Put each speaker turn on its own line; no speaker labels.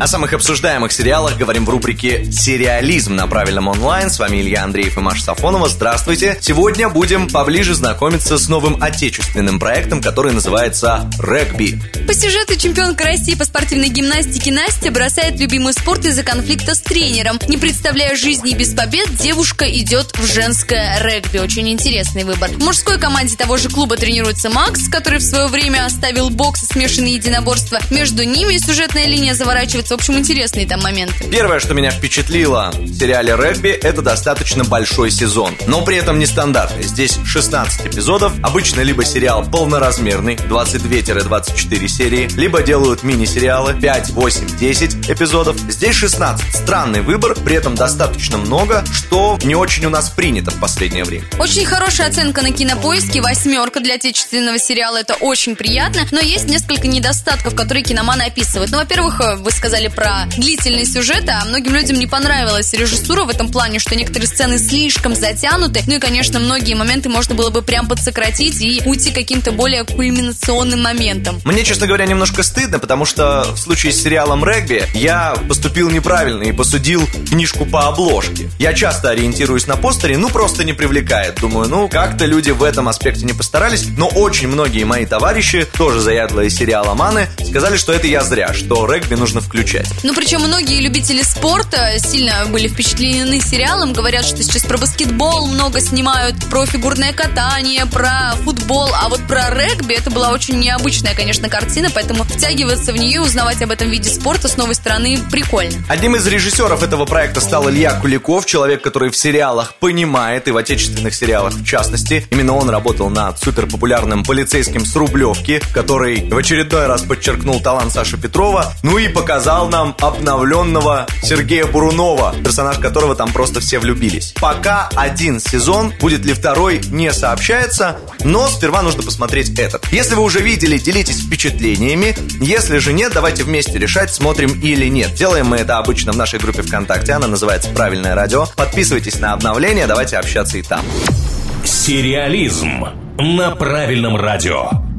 О самых обсуждаемых сериалах говорим в рубрике «Сериализм» на правильном онлайн. С вами Илья Андреев и Маша Сафонова. Здравствуйте. Сегодня будем поближе знакомиться с новым отечественным проектом, который называется «Регби».
По сюжету чемпионка России по спортивной гимнастике Настя бросает любимый спорт из-за конфликта с тренером. Не представляя жизни без побед, девушка идет в женское регби. Очень интересный выбор. В мужской команде того же клуба тренируется Макс, который в свое время оставил бокс и смешанные единоборства. Между ними сюжетная линия заворачивается в общем, интересные там моменты.
Первое, что меня впечатлило в сериале «Регби», это достаточно большой сезон. Но при этом нестандартный. Здесь 16 эпизодов. Обычно либо сериал полноразмерный, 22-24 серии, либо делают мини-сериалы 5, 8, 10 эпизодов. Здесь 16. Странный выбор, при этом достаточно много, что не очень у нас принято в последнее время.
Очень хорошая оценка на кинопоиске, восьмерка для отечественного сериала, это очень приятно, но есть несколько недостатков, которые киноманы описывают. Ну, во-первых, вы сказали, сказали про длительный сюжет, а многим людям не понравилась режиссура в этом плане, что некоторые сцены слишком затянуты. Ну и, конечно, многие моменты можно было бы прям подсократить и уйти каким-то более кульминационным моментом.
Мне, честно говоря, немножко стыдно, потому что в случае с сериалом «Регби» я поступил неправильно и посудил книжку по обложке. Я часто ориентируюсь на постере, ну просто не привлекает. Думаю, ну как-то люди в этом аспекте не постарались, но очень многие мои товарищи, тоже заядлые сериаломаны, сказали, что это я зря, что регби нужно включить включать.
Ну, причем многие любители спорта сильно были впечатлены сериалом. Говорят, что сейчас про баскетбол много снимают, про фигурное катание, про футбол. А вот про регби это была очень необычная, конечно, картина, поэтому втягиваться в нее, узнавать об этом виде спорта с новой стороны прикольно.
Одним из режиссеров этого проекта стал Илья Куликов, человек, который в сериалах понимает, и в отечественных сериалах в частности. Именно он работал над суперпопулярным полицейским с Рублевки, который в очередной раз подчеркнул талант Саши Петрова, ну и показал показал нам обновленного Сергея Бурунова, персонаж которого там просто все влюбились. Пока один сезон, будет ли второй, не сообщается, но сперва нужно посмотреть этот. Если вы уже видели, делитесь впечатлениями. Если же нет, давайте вместе решать, смотрим или нет. Делаем мы это обычно в нашей группе ВКонтакте, она называется «Правильное радио». Подписывайтесь на обновления, давайте общаться и там.
Сериализм на правильном радио.